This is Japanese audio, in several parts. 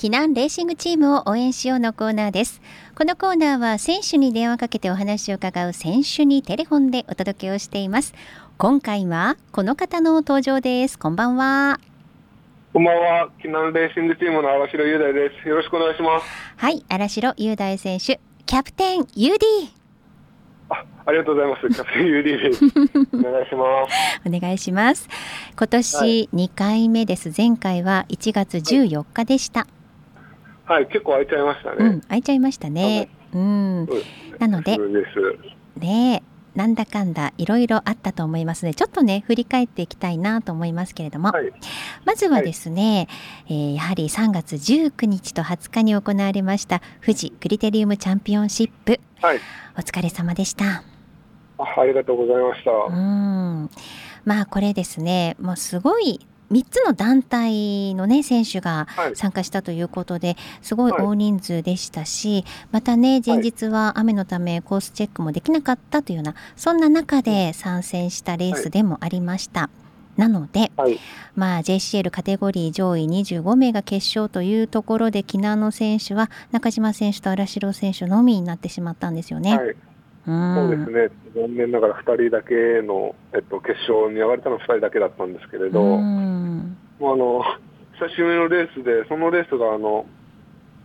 避難レーシングチームを応援しようのコーナーですこのコーナーは選手に電話かけてお話を伺う選手にテレフォンでお届けをしています今回はこの方の登場ですこんばんはこんばんは避難レーシングチームの荒城雄大ですよろしくお願いしますはい荒城雄大選手キャプテン UD あありがとうございます。キャプテン UD です。お願いします。お願いします。今年2回目です。前回は1月14日でした。はい、結構空いちゃいましたね。うん、空いちゃいましたね。うん。なので、ねなんだかんだいろいろあったと思いますので、ちょっとね振り返っていきたいなと思いますけれども、はい、まずはですね、はい、えー、やはり3月19日と20日に行われました富士クリテリウムチャンピオンシップ、はい、お疲れ様でした。あありがとうございました。うん。まあこれですね、もうすごい3つの団体の、ね、選手が参加したということで、はい、すごい大人数でしたし、はい、またね前日は雨のためコースチェックもできなかったというようなそんな中で参戦したレースでもありました。なので、はい、まあ、JCL カテゴリー上位25名が決勝というところで、木南の選手は中島選手と荒城選手のみになってしまったんですよね。はいそうですね、残念ながら2人だけの、えっと、決勝に上がれたのは2人だけだったんですけれど、あの久しぶりのレースで、そのレースがあの、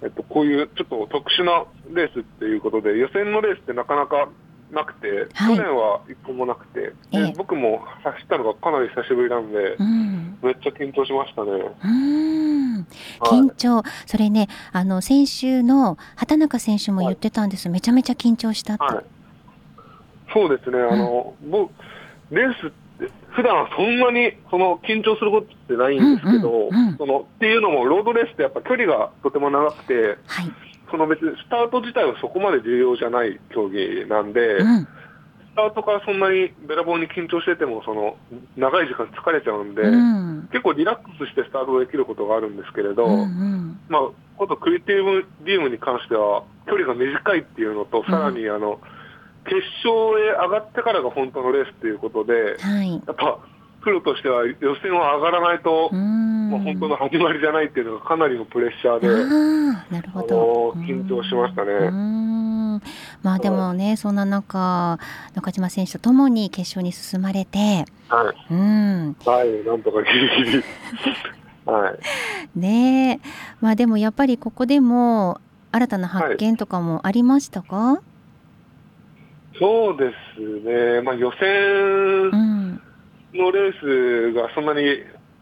えっと、こういうちょっと特殊なレースっていうことで、予選のレースってなかなかなくて、はい、去年は1個もなくて、で僕も走ったのがかなり久しぶりなんで、うん、めっちゃ緊張しましたね。緊張、はい、それね、あの先週の畑中選手も言ってたんです、はい、めちゃめちゃ緊張したって。そうですね、あの、うん、僕、レースって、普段はそんなにその緊張することってないんですけど、そのっていうのも、ロードレースってやっぱ距離がとても長くて、はい、その別にスタート自体はそこまで重要じゃない競技なんで、うん、スタートからそんなにべらぼうに緊張してても、その長い時間疲れちゃうんで、うん、結構リラックスしてスタートできることがあるんですけれど、うんうん、まあ、ことクリティブリウムに関しては、距離が短いっていうのと、さらにあの、決勝へ上がってからが本当のレースということで、はい、やっぱプロとしては予選は上がらないと、まあ、本当の始まりじゃないっていうのがかなりのプレッシャーで、なるほど。緊張しましたね。まあでもね、そんな中、中島選手とともに決勝に進まれて、はい、うん、はい、なんとかギリギリ。はい、ねまあでもやっぱりここでも新たな発見とかもありましたか、はいそうですね、まあ、予選のレースがそんなに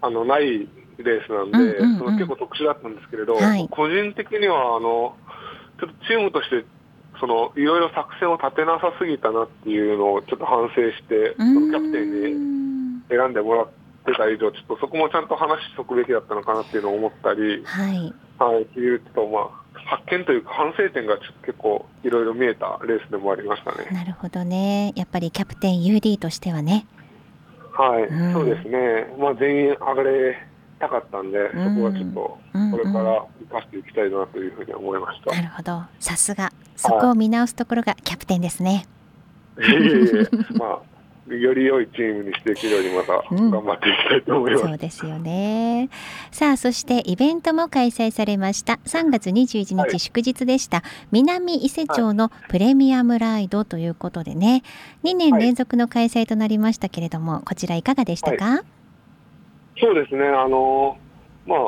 あのないレースなんで、その結構特殊だったんですけれど、はい、個人的にはあのちょっとチームとしてそのいろいろ作戦を立てなさすぎたなっていうのをちょっと反省して、そのキャプテンに選んでもらってた以上、ちょっとそこもちゃんと話しておくべきだったのかなっていうのを思ったり、はい、はい、っていうと、まあ、発見というか反省点が結構いろいろ見えたレースでもありましたね。なるほどね。やっぱりキャプテン UD としてはね。はい、うん、そうですね。まあ全員上がれたかったんで、そこはちょっとこれから生かしていきたいなというふうに思いました。なるほど。さすがそこを見直すところがキャプテンですね。いえいえ まあより良いチームにしていけるようにまた頑張っていきたいと思います、うん、そうですよね。さあそしてイベントも開催されました。3月21日祝日でした、はい、南伊勢町のプレミアムライドということでね。2年連続の開催となりましたけれども、はい、こちらいかがでしたか、はい、そうですね。あのまあ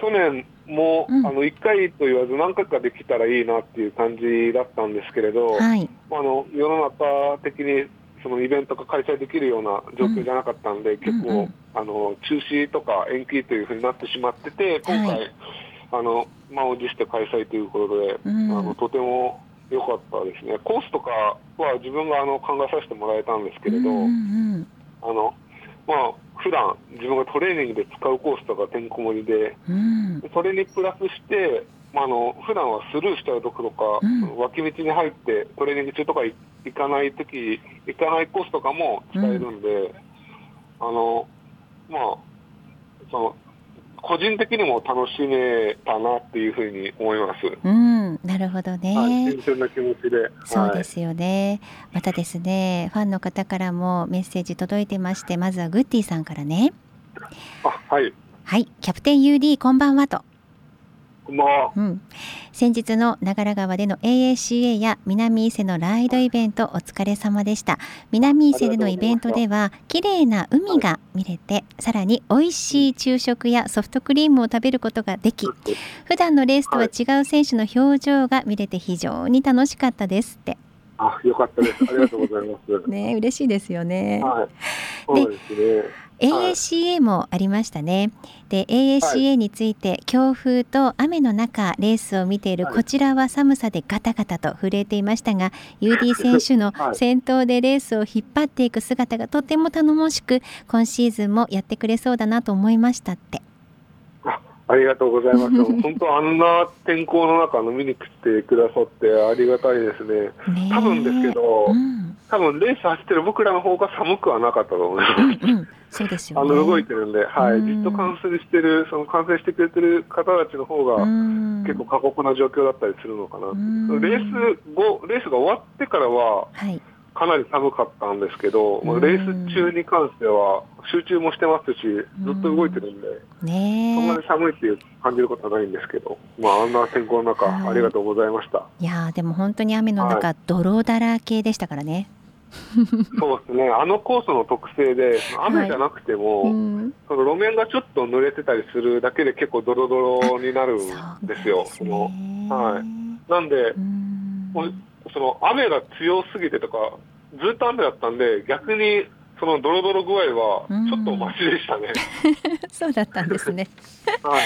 去年も、うん、あの1回と言わず何回かできたらいいなっていう感じだったんですけれど、はい、あの世の中的にそのイベントが開催できるような状況じゃなかったんで、うん、結構、うんうん、あの中止とか延期というふうになってしまってて、今回、はい、あの満を持して開催ということで、うん、あのとても良かったですね、コースとかは自分があの考えさせてもらえたんですけれど、うんうん、あのまあ普段自分がトレーニングで使うコースとかてんこ盛りで、うん、それにプラスして、まあ、あの普段はスルーしちゃうところか、うん、脇道に入ってトレーニング中とか行かないとき、行かないコースとかも使えるんで、うん、あのまあ、その個人的にも楽しめたなっていうふうに思います。うん、なるほどね。はい、新鮮な気持ちで。そうですよね。はい、またですね、ファンの方からもメッセージ届いてまして、まずはグッディさんからね。あ、はい。はい、キャプテン UD こんばんはと。こんばんは。うん。先日の長良川での AACA や南伊勢のライドイベントお疲れ様でした。南伊勢でのイベントでは綺麗な海が見れて、はい、さらに美味しい昼食やソフトクリームを食べることができ、普段のレースとは違う選手の表情が見れて非常に楽しかったですって。あ、よかったです。ありがとうございます。ね、嬉しいですよね。はい。そうですね。AACA もありましたね。で AACA について、強風と雨の中レースを見ているこちらは寒さでガタガタと震えていましたが UD 選手の 先頭でレースを引っ張っていく姿がとても頼もしく今シーズンもやってくれそうだなと思いましたって。ありがとうございます。本当あんな天候の中飲みに来てくださってありがたいですね。多分ですけど、うん、多分レース走ってる僕らの方が寒くはなかったと思います。うんうん、そうですよ、ね、あの動いてるんで、はい、じっと観戦してるその観戦してくれてる方たちの方が結構過酷な状況だったりするのかな。レース後レースが終わってからは。はい。かなり寒かったんですけど、うん、レース中に関しては集中もしてますし、ずっと動いてるんで、うん、ね、そんなに寒いっていう感じることはないんですけど、まあ、あんな天候の中、ありがとうございました。いやでも本当に雨の中、はい、泥だらけでしたからね。そうですね、あのコースの特性で、雨じゃなくても、はいうん、その路面がちょっと濡れてたりするだけで結構ドロドロになるんですよ。そのはい、なんで、うん。その雨が強すぎてとか、ずっと雨だったんで、逆にそのドロドロ具合はちょっとマシでしたね。そうだったんですね。は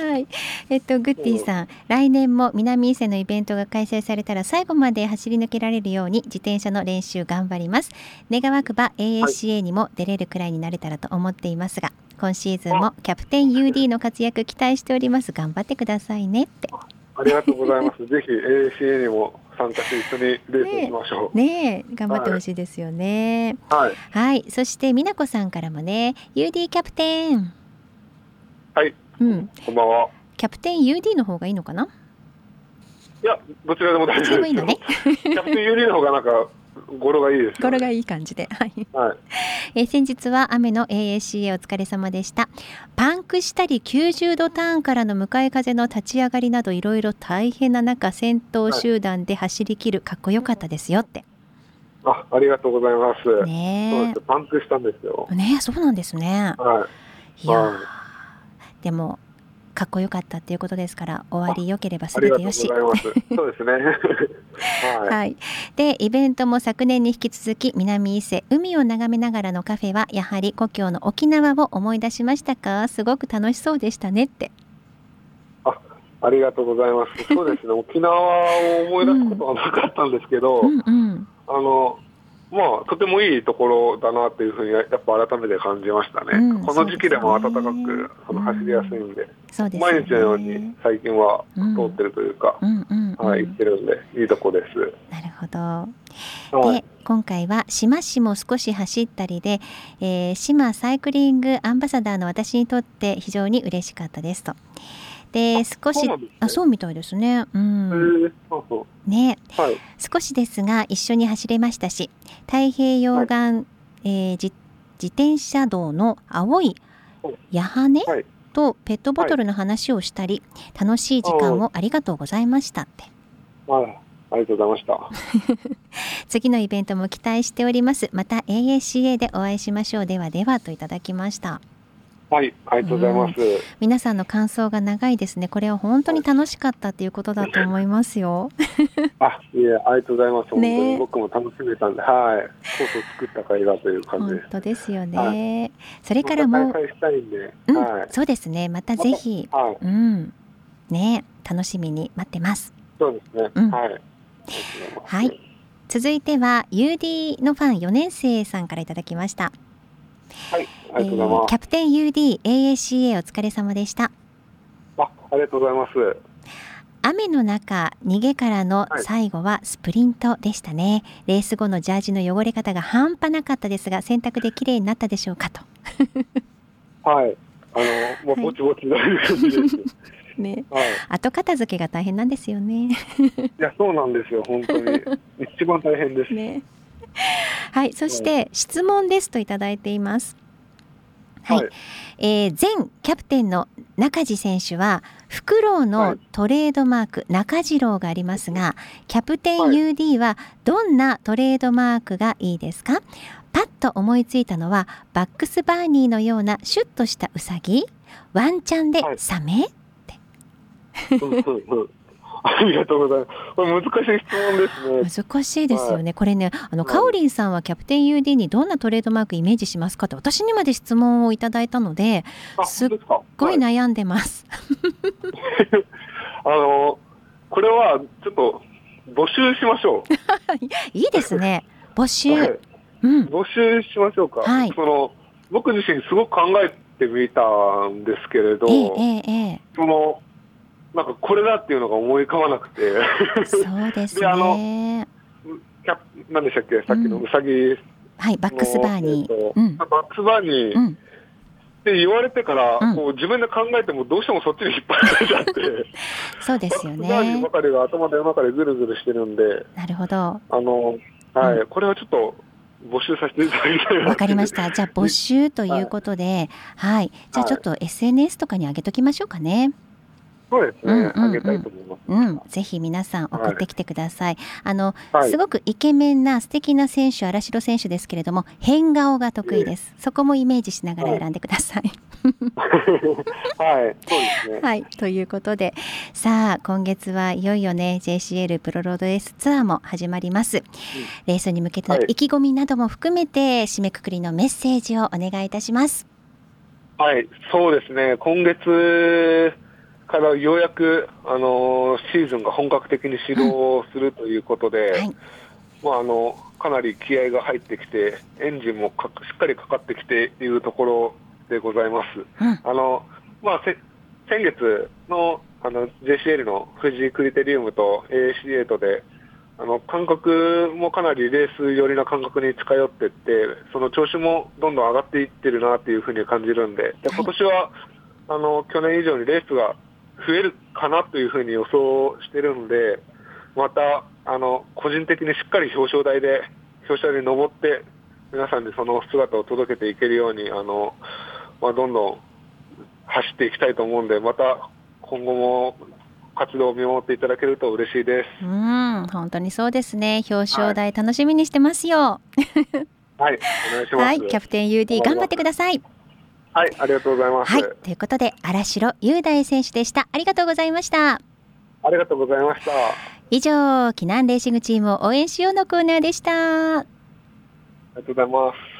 い、はい。えっとグッディさん、来年も南伊勢のイベントが開催されたら最後まで走り抜けられるように自転車の練習頑張ります。願わくば AACA にも出れるくらいになれたらと思っていますが、今シーズンもキャプテン UD の活躍期待しております。頑張ってくださいねって。ありがとうございます。ぜひ AACA にも参加して一緒にレースしましょう。ね頑張ってほしいですよね。はい。はい。そして美奈子さんからもね、UD キャプテン。はい。うん。こんばんは。キャプテン UD の方がいいのかな？いや、どちらでも大丈夫です。どちらもいいのね。キャプテン UD の方がなんか語呂がいいです、ね、語呂がいい感じで、はい。はい、えー、先日は雨の AACA お疲れ様でした。パンクしたり90度ターンからの向かい風の立ち上がりなどいろいろ大変な中、先頭集団で走り切る、かっこよかったですよって。あ、ありがとうございます。ねパンクしたんですよ。ねそうなんですね。はい。いや、はい、でもかっこよかったっていうことですから終わりよければすべてよし。そうですね。はい、はい。でイベントも昨年に引き続き南伊勢海を眺めながらのカフェはやはり故郷の沖縄を思い出しましたか？すごく楽しそうでしたねって。あ、ありがとうございます。そうですね。沖縄を思い出すことはなかったんですけど、うんうんうん、あのまあ、とてもいいところだなっていうふうにやっぱ改めて感じましたね、うん、この時期でも暖かくその走りやすいんで、うんでね、毎日のように最近は通ってるというか、はい、行ってるんでいいとこです。なるほど、はい、で今回は島市も少し走ったりで、えー、島サイクリングアンバサダーの私にとって非常に嬉しかったですと。で少しあそうみたいですね。うん。ね、はい、少しですが一緒に走れましたし、太平洋岸、はい、えー、自自転車道の青い矢羽とペットボトルの話をしたり、楽しい時間をありがとうございましたって。はい。ありがとうございました。次のイベントも期待しております。また AACA でお会いしましょう。ではではといただきました。はい、ありがとうございます、うん、皆さんの感想が長いですね。これは本当に楽しかったっていうことだと思いますよ。あ、いえ、ありがとうございます。ね、本当に僕も楽しめたんで、はい。そうそう作った会だという感じ。本当ですよね。はい、それからもう、うん、はい、そうですね。またぜひ、はい、うん、ね、楽しみに待ってます。そうですね。うん、はい。はい。続いては UD のファン4年生さんからいただきました。はい、ありがとうございます。えー、キャプテン UD AACA お疲れ様でした。あ、ありがとうございます。雨の中、逃げからの最後はスプリントでしたね、はい、レース後のジャージの汚れ方が半端なかったですが、洗濯で綺麗になったでしょうかと。はい、あの、もうぼちぼち大丈夫です。ね、はい、後片付けが大変なんですよね。いや、そうなんですよ、本当に。一番大変です。ね。はい、そして質問ですといただいています。はい、はい、えー、前キャプテンの中地選手はフクロウのトレードマーク、はい、中次郎がありますがキャプテン UD はどんなトレードマークがいいですか？パッと思いついたのはバックスバーニーのようなシュッとしたウサギ？ワンちゃんでサメ、はい、って。ありがとうございます。これ難しい質問ですね。難しいですよね。はい、これね、あの、かおりんさんはキャプテン UD にどんなトレードマークイメージしますかって私にまで質問をいただいたので、すっごい悩んでます。はい、あの、これはちょっと募集しましょう。いいですね。募集、はい、うん。募集しましょうか。はい。その、僕自身すごく考えてみたんですけれど、えー、えー、えー、その、なんかこれだっていうのが思い浮かばなくて。そうですね。で、あの、キャ何でしたっけ？さっきのうさぎ、うん、はい、バックスバーニー。えーうん、バックスバーニー、うん、って言われてから、うん、こう自分で考えてもどうしてもそっちに引っ張られちゃって。そうですよね。バックスバーニーばかりが頭の中でぐるぐるしてるんで。なるほど。あの、はい、これはちょっと、募集させていただきたいわかりました。じゃあ募集ということで、はい、はい、じゃあちょっと SNS とかに上げときましょうかね。そうですね、うんうんうん、あげたいと思います。うん、ぜひ皆さん送ってきてください。はい、あの、はい、すごくイケメンな素敵な選手、荒城選手ですけれども、変顔が得意です。そこもイメージしながら選んでください。はい、そうですね。はい、ということで、さあ今月はいよいよね JCL プロロードレースツアーも始まります。うん、レースに向けての意気込みなども含めて、締めくくりのメッセージをお願いいたします。はい、そうですね。今月からようやく、あのシーズンが本格的に始動するということで、はい、まあ、あのかなり気合が入ってきて、エンジンもかしっかりかかってきているところでございます。うん、あのまあ、先月のあの JCL の富士クリテリウムと AAC8 で、あの感覚もかなりレース寄りな感覚に近寄っていって、その調子もどんどん上がっていってるなというふうに感じるんで、で今年はあの去年以上にレースが増えるかなというふうに予想してるんで、また、あの、個人的にしっかり表彰台で、表彰台に登って、皆さんにその姿を届けていけるように、あの、まあ、どんどん走っていきたいと思うんで、また今後も活動を見守っていただけると嬉しいです。うん、本当にそうですね。表彰台楽しみにしてますよ。はい、はい、お願いします。はい、キャプテン UD 頑張ってください。はい、ありがとうございます。はい、ということで、荒城雄大選手でした。ありがとうございました。ありがとうございました。以上、避難レーシングチームを応援しようのコーナーでした。ありがとうございます。